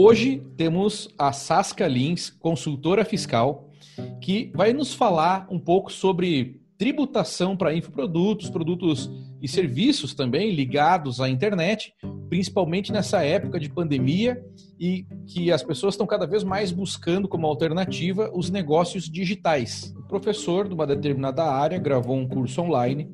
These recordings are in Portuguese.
Hoje temos a Sasca Lins, consultora fiscal, que vai nos falar um pouco sobre tributação para infoprodutos, produtos e serviços também ligados à internet, principalmente nessa época de pandemia e que as pessoas estão cada vez mais buscando como alternativa os negócios digitais. O professor de uma determinada área gravou um curso online,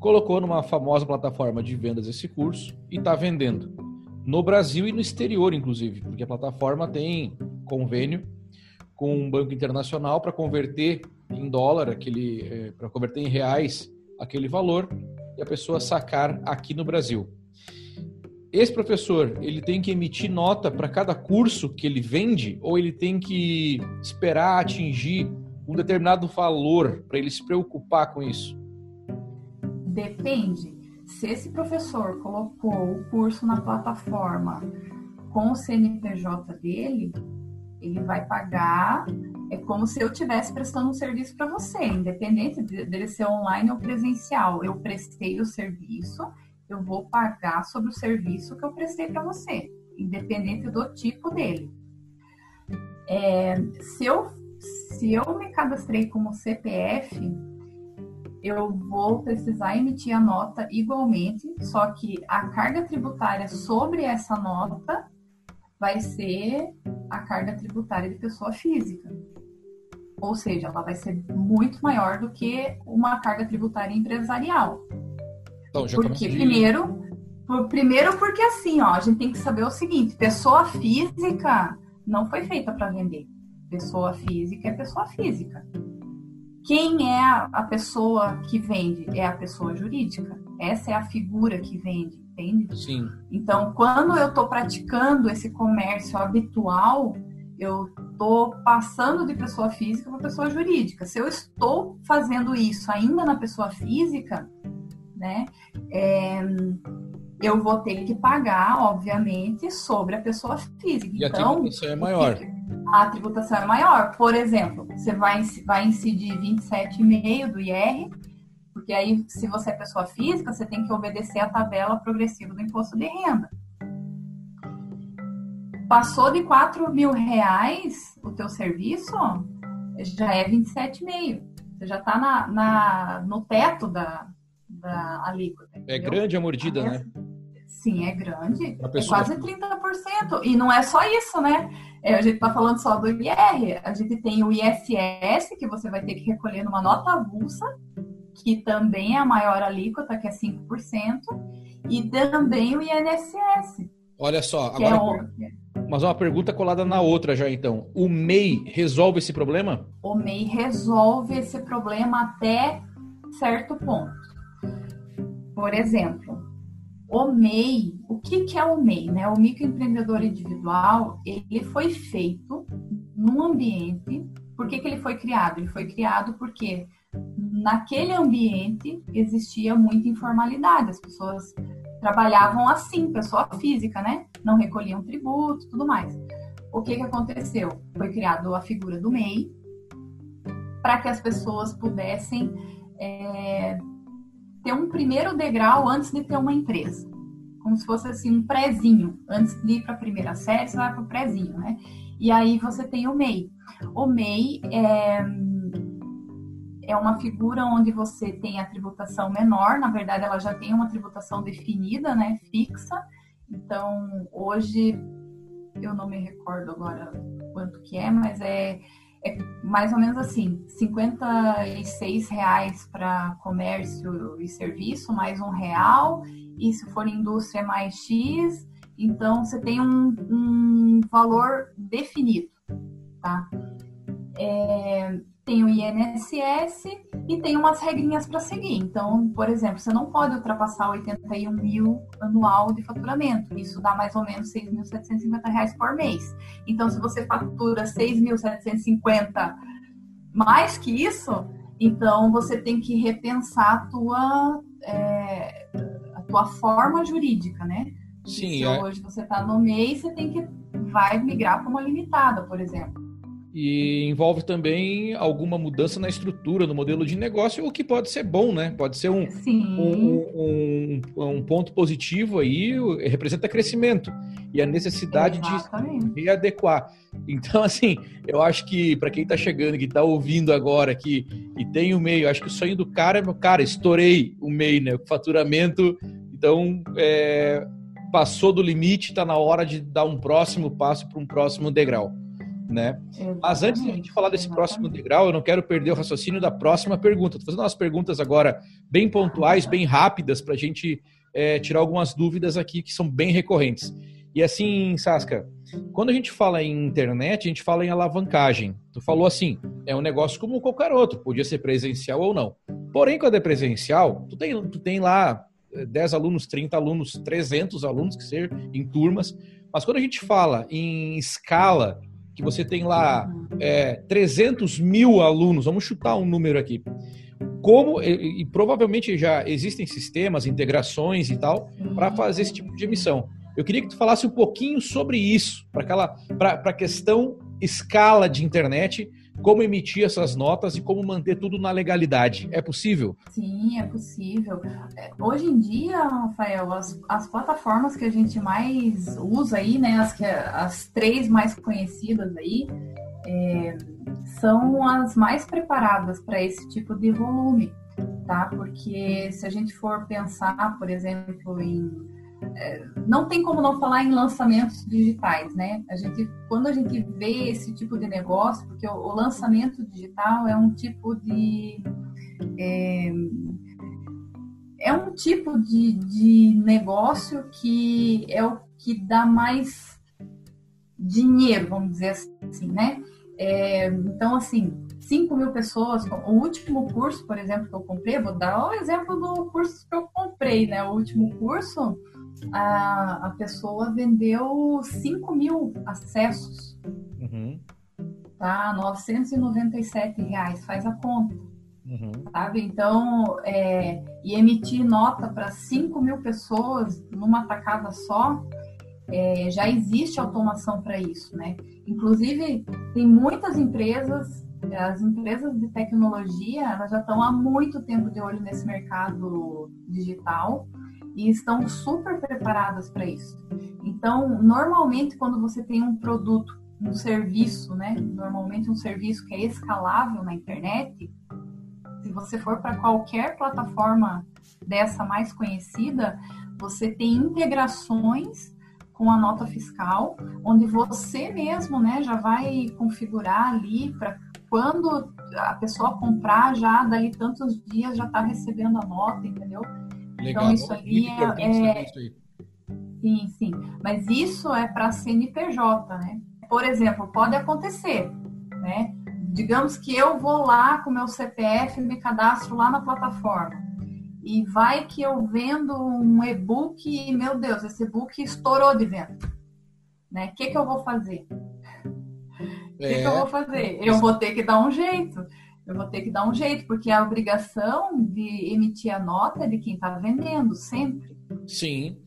colocou numa famosa plataforma de vendas esse curso e está vendendo no Brasil e no exterior, inclusive, porque a plataforma tem convênio com um banco internacional para converter em dólar, aquele, é, para converter em reais aquele valor e a pessoa sacar aqui no Brasil. Esse professor, ele tem que emitir nota para cada curso que ele vende ou ele tem que esperar atingir um determinado valor para ele se preocupar com isso? Depende se esse professor colocou o curso na plataforma com o CNPJ dele, ele vai pagar. É como se eu estivesse prestando um serviço para você, independente dele ser online ou presencial. Eu prestei o serviço, eu vou pagar sobre o serviço que eu prestei para você, independente do tipo dele. É, se, eu, se eu me cadastrei como CPF, eu vou precisar emitir a nota igualmente, só que a carga tributária sobre essa nota vai ser a carga tributária de pessoa física. Ou seja, ela vai ser muito maior do que uma carga tributária empresarial. Então, porque primeiro, primeiro porque assim, ó, a gente tem que saber o seguinte, pessoa física não foi feita para vender. Pessoa física é pessoa física. Quem é a pessoa que vende? É a pessoa jurídica. Essa é a figura que vende, entende? Sim. Então, quando eu estou praticando esse comércio habitual, eu estou passando de pessoa física para pessoa jurídica. Se eu estou fazendo isso ainda na pessoa física, né, é, eu vou ter que pagar, obviamente, sobre a pessoa física. E então, a é maior. A tributação é maior. Por exemplo, você vai, vai incidir 27,5% do IR, porque aí, se você é pessoa física, você tem que obedecer a tabela progressiva do imposto de renda. Passou de 4 mil reais o teu serviço, já é 27,5%. Você já está na, na, no teto da, da alíquota. É grande a mordida, né? Sim, é grande. É quase 30%. E não é só isso, né? É, a gente está falando só do IR. A gente tem o ISS, que você vai ter que recolher numa nota avulsa, que também é a maior alíquota, que é 5%, e também o INSS. Olha só, agora. É Mas uma pergunta colada na outra já então. O MEI resolve esse problema? O MEI resolve esse problema até certo ponto. Por exemplo, o MEI, o que, que é o MEI? Né? O microempreendedor individual, ele foi feito num ambiente. Por que, que ele foi criado? Ele foi criado porque naquele ambiente existia muita informalidade, as pessoas trabalhavam assim, pessoa física, né? Não recolhiam tributo, tudo mais. O que, que aconteceu? Foi criado a figura do MEI para que as pessoas pudessem é, ter um primeiro degrau antes de ter uma empresa. Como se fosse assim um prézinho. Antes de ir para a primeira série, você vai para o prézinho, né? E aí você tem o MEI. O MEI é, é uma figura onde você tem a tributação menor, na verdade ela já tem uma tributação definida, né, fixa. Então, hoje eu não me recordo agora quanto que é, mas é é mais ou menos assim, 56 reais para comércio e serviço, mais um real, e se for indústria mais X, então você tem um, um valor definido, tá? É, tem o INSS e tem umas regrinhas para seguir. Então, por exemplo, você não pode ultrapassar 81 mil anual de faturamento. Isso dá mais ou menos 6.750 reais por mês. Então, se você fatura 6.750 mais que isso, então você tem que repensar a tua, é, a tua forma jurídica, né? Sim. Se é. hoje você está no MEI, você tem que vai migrar para uma limitada, por exemplo e envolve também alguma mudança na estrutura, no modelo de negócio, o que pode ser bom, né? Pode ser um, um, um, um, ponto positivo aí representa crescimento e a necessidade Exatamente. de readequar. Então, assim, eu acho que para quem está chegando, que está ouvindo agora aqui e tem o MEI, eu acho que o sonho do cara é, meu cara, estourei o MEI, né? O faturamento, então, é, passou do limite, está na hora de dar um próximo passo para um próximo degrau. Né? Mas antes de a gente falar desse próximo degrau, eu não quero perder o raciocínio da próxima pergunta. Estou fazendo umas perguntas agora bem pontuais, bem rápidas, para a gente é, tirar algumas dúvidas aqui que são bem recorrentes. E assim, Sasca, quando a gente fala em internet, a gente fala em alavancagem. Tu falou assim, é um negócio como qualquer outro, podia ser presencial ou não. Porém, quando é presencial, tu tem, tu tem lá 10 alunos, 30 alunos, 300 alunos, que ser em turmas. Mas quando a gente fala em escala, que você tem lá é, 300 mil alunos, vamos chutar um número aqui. Como, e, e provavelmente já existem sistemas, integrações e tal, para fazer esse tipo de emissão. Eu queria que tu falasse um pouquinho sobre isso, para a questão escala de internet, como emitir essas notas e como manter tudo na legalidade. É possível? Sim, é possível. É, hoje em dia, Rafael, as, as plataformas que a gente mais usa aí, né, as, as três mais conhecidas aí, é, são as mais preparadas para esse tipo de volume, tá? Porque se a gente for pensar, por exemplo, em não tem como não falar em lançamentos digitais, né? A gente, quando a gente vê esse tipo de negócio, porque o, o lançamento digital é um tipo de é, é um tipo de, de negócio que é o que dá mais dinheiro, vamos dizer assim, né? É, então, assim, 5 mil pessoas, o último curso, por exemplo, que eu comprei, vou dar o exemplo do curso que eu comprei, né? O último curso, a, a pessoa vendeu 5 mil acessos. Uhum. Tá? 997 reais, faz a conta. Uhum. Sabe? Então, é, e emitir nota para 5 mil pessoas numa tacada só, é, já existe automação para isso, né? Inclusive, tem muitas empresas, as empresas de tecnologia, elas já estão há muito tempo de olho nesse mercado digital e estão super preparadas para isso. Então, normalmente, quando você tem um produto, um serviço, né? Normalmente um serviço que é escalável na internet, se você for para qualquer plataforma dessa mais conhecida, você tem integrações com a nota fiscal, onde você mesmo, né, já vai configurar ali para quando a pessoa comprar já dali tantos dias já está recebendo a nota, entendeu? Legal. Então isso ali é, é... sim, sim. Mas isso é para CNPJ, né? Por exemplo, pode acontecer, né? Digamos que eu vou lá com meu CPF, me cadastro lá na plataforma. E vai que eu vendo um e-book e, meu Deus, esse e-book estourou de venda. Né? O que, que eu vou fazer? O é... que, que eu vou fazer? Eu vou ter que dar um jeito. Eu vou ter que dar um jeito, porque a obrigação de emitir a nota é de quem está vendendo, sempre. Sim.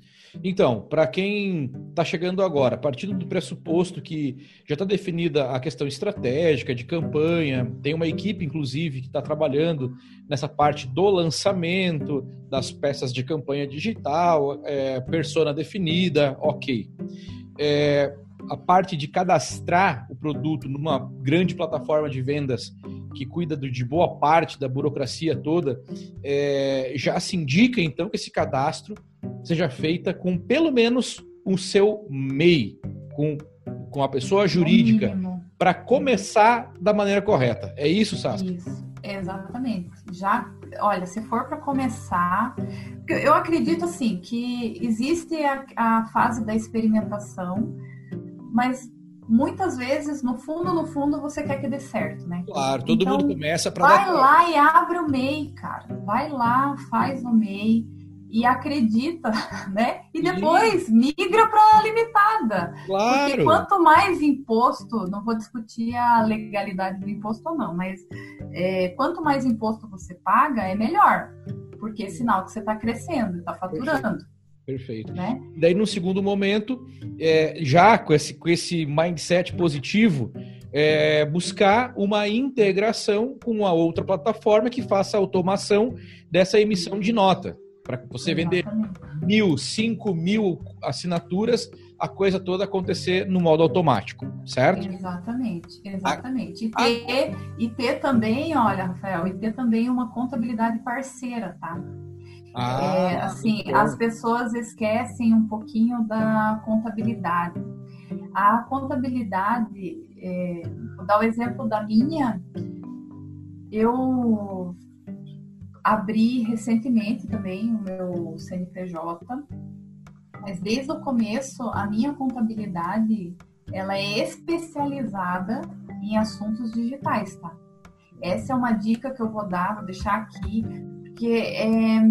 Então, para quem está chegando agora, partindo do pressuposto que já está definida a questão estratégica de campanha, tem uma equipe, inclusive, que está trabalhando nessa parte do lançamento, das peças de campanha digital, é, persona definida, ok. É, a parte de cadastrar o produto numa grande plataforma de vendas que cuida de boa parte da burocracia toda, é, já se indica então que esse cadastro seja feita com pelo menos o seu MEI, com, com a pessoa jurídica, para começar da maneira correta. É isso, Sasha? Isso, exatamente. Já, olha, se for para começar, eu acredito assim que existe a, a fase da experimentação, mas muitas vezes, no fundo, no fundo, você quer que dê certo, né? Claro, todo então, mundo começa para Vai lá e abre o MEI, cara. Vai lá, faz o MEI e acredita, né? E depois migra para a limitada. Claro. Porque quanto mais imposto, não vou discutir a legalidade do imposto ou não, mas é, quanto mais imposto você paga, é melhor. Porque é sinal que você está crescendo, está faturando. Perfeito. Perfeito. Né? Daí, no segundo momento, é, já com esse, com esse mindset positivo, é, buscar uma integração com a outra plataforma que faça a automação dessa emissão de nota, Para você vender mil, cinco mil assinaturas, a coisa toda acontecer no modo automático, certo? Exatamente, exatamente. A... E, ter, e ter também, olha, Rafael, e ter também uma contabilidade parceira, tá? Ah, é, assim, as pessoas esquecem um pouquinho da contabilidade. A contabilidade, é, vou dar o exemplo da minha, eu abri recentemente também o meu CNPJ, mas desde o começo a minha contabilidade ela é especializada em assuntos digitais, tá? Essa é uma dica que eu vou dar, vou deixar aqui, porque é,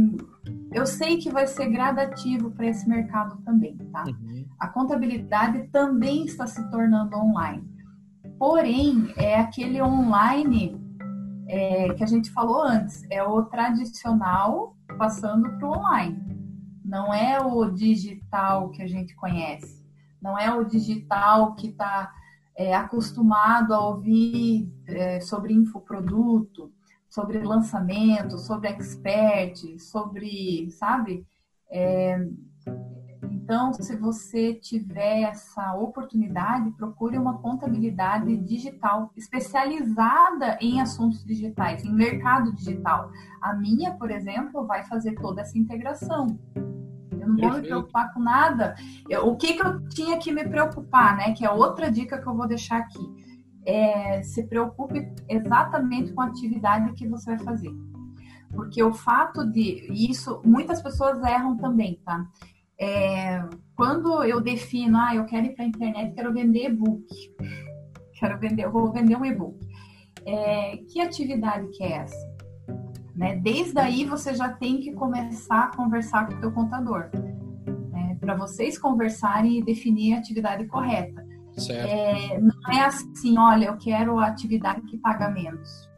eu sei que vai ser gradativo para esse mercado também, tá? Uhum. A contabilidade também está se tornando online. Porém, é aquele online é, que a gente falou antes, é o tradicional passando para o online. Não é o digital que a gente conhece. Não é o digital que está é, acostumado a ouvir é, sobre infoproduto, sobre lançamento, sobre expert, sobre, sabe? É, então, se você tiver essa oportunidade, procure uma contabilidade digital especializada em assuntos digitais, em mercado digital. A minha, por exemplo, vai fazer toda essa integração. Eu não vou me preocupar com nada. Eu, o que, que eu tinha que me preocupar, né? Que é outra dica que eu vou deixar aqui. É, se preocupe exatamente com a atividade que você vai fazer. Porque o fato de isso, muitas pessoas erram também, tá? É, quando eu defino, ah, eu quero ir para a internet, quero vender e-book, quero vender, vou vender um e-book. É, que atividade que é essa? Né? Desde aí você já tem que começar a conversar com o teu contador, né? para vocês conversarem e definir a atividade correta. É, não é assim, olha, eu quero atividade que paga menos.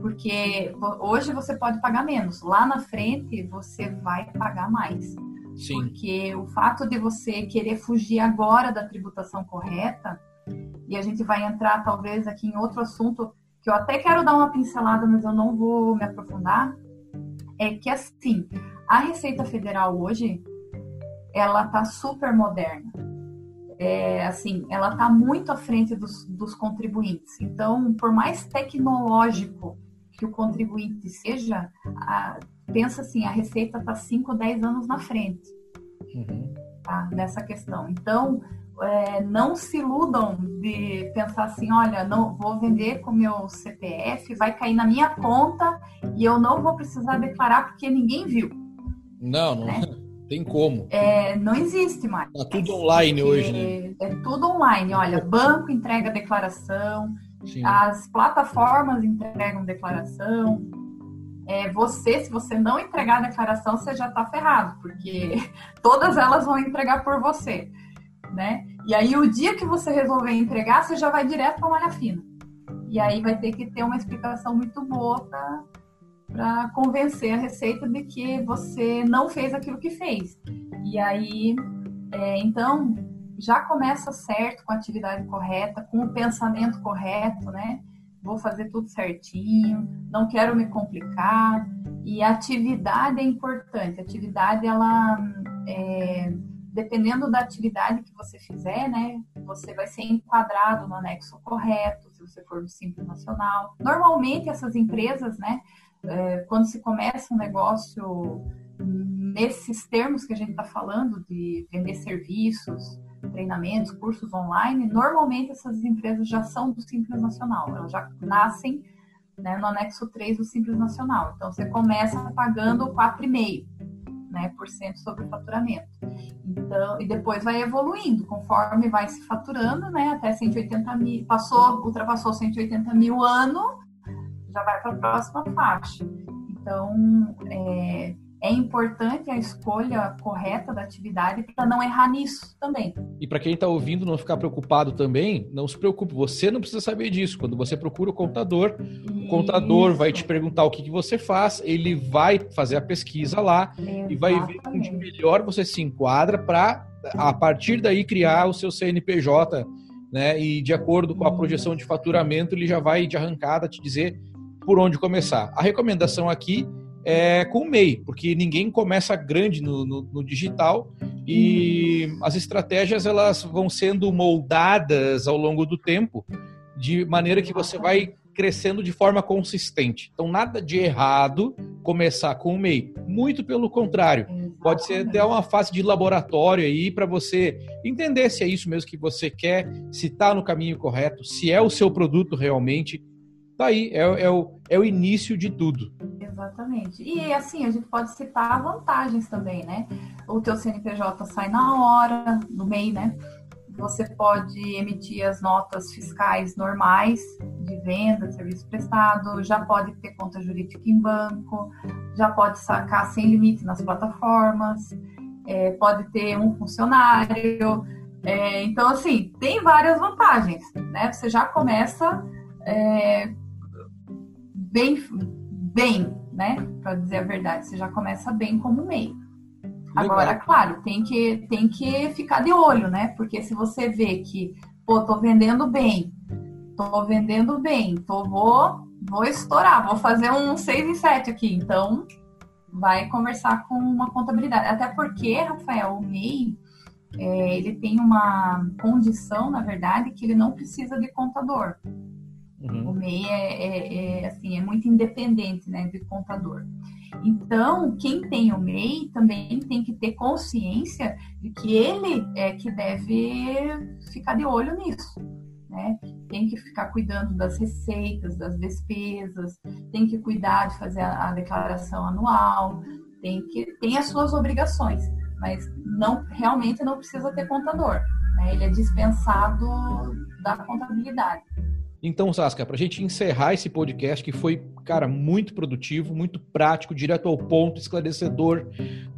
Porque hoje você pode pagar menos, lá na frente você vai pagar mais. Sim. Porque o fato de você querer fugir agora da tributação correta, e a gente vai entrar talvez aqui em outro assunto que eu até quero dar uma pincelada, mas eu não vou me aprofundar, é que assim, a Receita Federal hoje, ela tá super moderna. É, assim, ela está muito à frente dos, dos contribuintes. Então, por mais tecnológico que o contribuinte seja, a, pensa assim, a Receita está 5, 10 anos na frente uhum. tá, nessa questão. Então, é, não se iludam de pensar assim, olha, não vou vender com meu CPF, vai cair na minha conta e eu não vou precisar declarar porque ninguém viu. Não, não né? tem como. É, não existe mais. Tá tudo online hoje, né? É tudo online. Olha, banco entrega declaração, Sim. as plataformas entregam declaração, é, você, se você não entregar a declaração, você já está ferrado, porque todas elas vão entregar por você, né? E aí, o dia que você resolver entregar, você já vai direto para a malha fina. E aí vai ter que ter uma explicação muito boa para convencer a Receita de que você não fez aquilo que fez. E aí, é, então, já começa certo, com a atividade correta, com o pensamento correto, né? vou fazer tudo certinho, não quero me complicar. E a atividade é importante. A atividade, ela, é, dependendo da atividade que você fizer, né, você vai ser enquadrado no anexo correto, se você for do Simples Nacional. Normalmente, essas empresas, né, é, quando se começa um negócio nesses termos que a gente está falando, de vender serviços, treinamentos, cursos online, normalmente essas empresas já são do Simples Nacional, elas já nascem né, no anexo 3 do Simples Nacional. Então, você começa pagando 4,5% né, por cento sobre o faturamento. Então, e depois vai evoluindo, conforme vai se faturando, né, até 180 mil, passou, ultrapassou 180 mil ano, já vai para a próxima faixa. Então, é, é importante a escolha correta da atividade para não errar nisso também. E para quem está ouvindo não ficar preocupado também, não se preocupe, você não precisa saber disso. Quando você procura o contador, Isso. o contador vai te perguntar o que, que você faz, ele vai fazer a pesquisa lá Exatamente. e vai ver onde melhor você se enquadra para, a partir daí, criar o seu CNPJ. Né? E de acordo com a projeção de faturamento, ele já vai de arrancada te dizer por onde começar. A recomendação aqui é com o MEI, porque ninguém começa grande no, no, no, digital e as estratégias elas vão sendo moldadas ao longo do tempo de maneira que você vai crescendo de forma consistente. Então, nada de errado começar com o MEI. Muito pelo contrário. Pode ser até uma fase de laboratório aí para você entender se é isso mesmo que você quer, se está no caminho correto, se é o seu produto realmente. Tá aí, é, é, o, é o início de tudo. Exatamente. E assim, a gente pode citar vantagens também, né? O teu CNPJ sai na hora, no MEI, né? Você pode emitir as notas fiscais normais de venda, de serviço prestado, já pode ter conta jurídica em banco, já pode sacar sem limite nas plataformas, é, pode ter um funcionário. É, então, assim, tem várias vantagens, né? Você já começa é, bem, bem, né? Para dizer a verdade, você já começa bem como meio. Agora, claro, tem que, tem que ficar de olho, né? Porque se você vê que, pô, tô vendendo bem, tô vendendo bem, tô, vou, vou estourar, vou fazer um 6 e 7 aqui. Então, vai conversar com uma contabilidade. Até porque, Rafael, o MEI, é, ele tem uma condição, na verdade, que ele não precisa de contador. Uhum. O MEI é, é, é, assim, é muito independente né, de contador. Então, quem tem o MEI também tem que ter consciência de que ele é que deve ficar de olho nisso. Né? Tem que ficar cuidando das receitas, das despesas, tem que cuidar de fazer a, a declaração anual, tem que tem as suas obrigações, mas não realmente não precisa ter contador. Né? Ele é dispensado da contabilidade. Então, Saskia, para a gente encerrar esse podcast, que foi, cara, muito produtivo, muito prático, direto ao ponto, esclarecedor,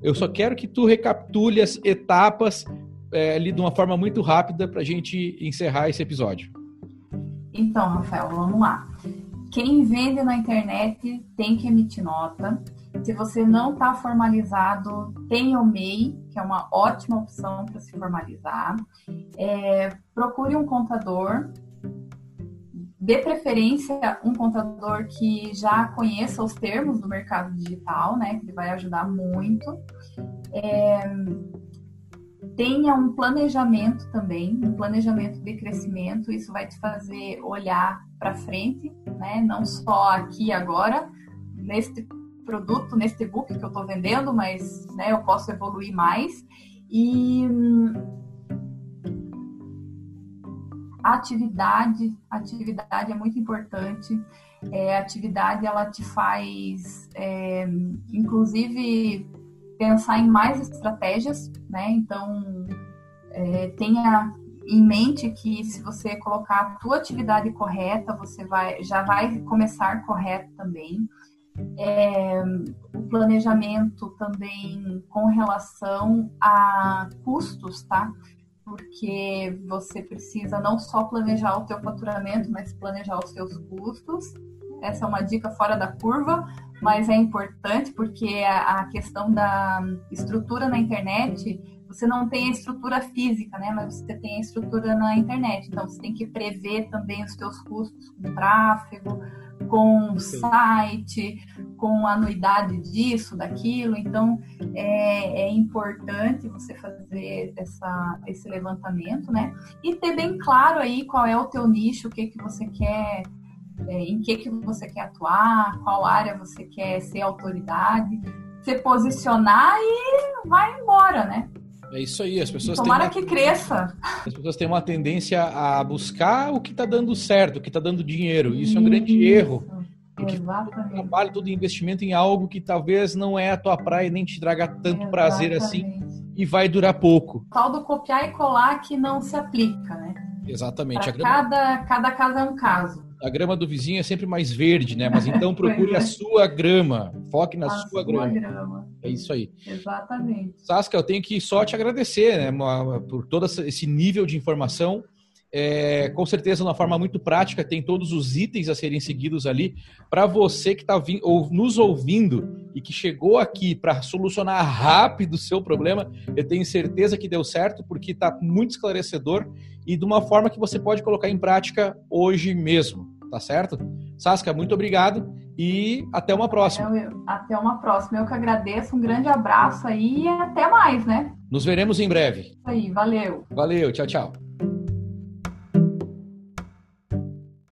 eu só quero que tu recapitule as etapas é, ali de uma forma muito rápida para a gente encerrar esse episódio. Então, Rafael, vamos lá. Quem vende na internet tem que emitir nota. Se você não está formalizado, tem o MEI, que é uma ótima opção para se formalizar. É, procure um contador de preferência um contador que já conheça os termos do mercado digital, né? Que vai ajudar muito. É, tenha um planejamento também, um planejamento de crescimento. Isso vai te fazer olhar para frente, né? Não só aqui agora, neste produto, neste book que eu estou vendendo, mas né, eu posso evoluir mais. E atividade, atividade é muito importante. É, atividade ela te faz, é, inclusive, pensar em mais estratégias, né? Então, é, tenha em mente que se você colocar a tua atividade correta, você vai, já vai começar correto também. É, o planejamento também com relação a custos, tá? Porque você precisa não só planejar o teu faturamento, mas planejar os seus custos. Essa é uma dica fora da curva, mas é importante porque a, questão da estrutura na internet, você não tem a estrutura física, né? Mas você tem a estrutura na internet. Então você tem que prever também os teus custos com tráfego, com site, com anuidade disso, daquilo. Então, é, é, importante você fazer essa, esse levantamento, né? E ter bem claro aí qual é o teu nicho, o que, que você quer, é, em que, que você quer atuar, qual área você quer ser autoridade, se posicionar e vai embora, né? É isso aí, as pessoas Tomara uma... que cresça. As pessoas têm uma tendência a buscar o que está dando certo, o que está dando dinheiro. Isso é um grande erro. Porque Exatamente. trabalho, todo investimento em algo que talvez não é a tua praia nem te traga tanto Exatamente. prazer assim e vai durar pouco. O tal do copiar e colar que não se aplica, né? Exatamente. Cada, cada caso é um caso. A grama do vizinho é sempre mais verde, né? Mas então procure a é. sua grama. Foque na a sua, sua grama. grama. É isso aí. Exatamente. Saskia, eu tenho que só te agradecer, né? Por todo esse nível de informação é, com certeza, de uma forma muito prática, tem todos os itens a serem seguidos ali. Para você que está ou, nos ouvindo e que chegou aqui para solucionar rápido o seu problema, eu tenho certeza que deu certo, porque está muito esclarecedor e de uma forma que você pode colocar em prática hoje mesmo. Tá certo? Saskia, muito obrigado. e até uma próxima. até uma próxima. Eu que agradeço, um grande abraço aí e até mais, né? Nos veremos em breve. Isso aí, valeu. Valeu, tchau, tchau.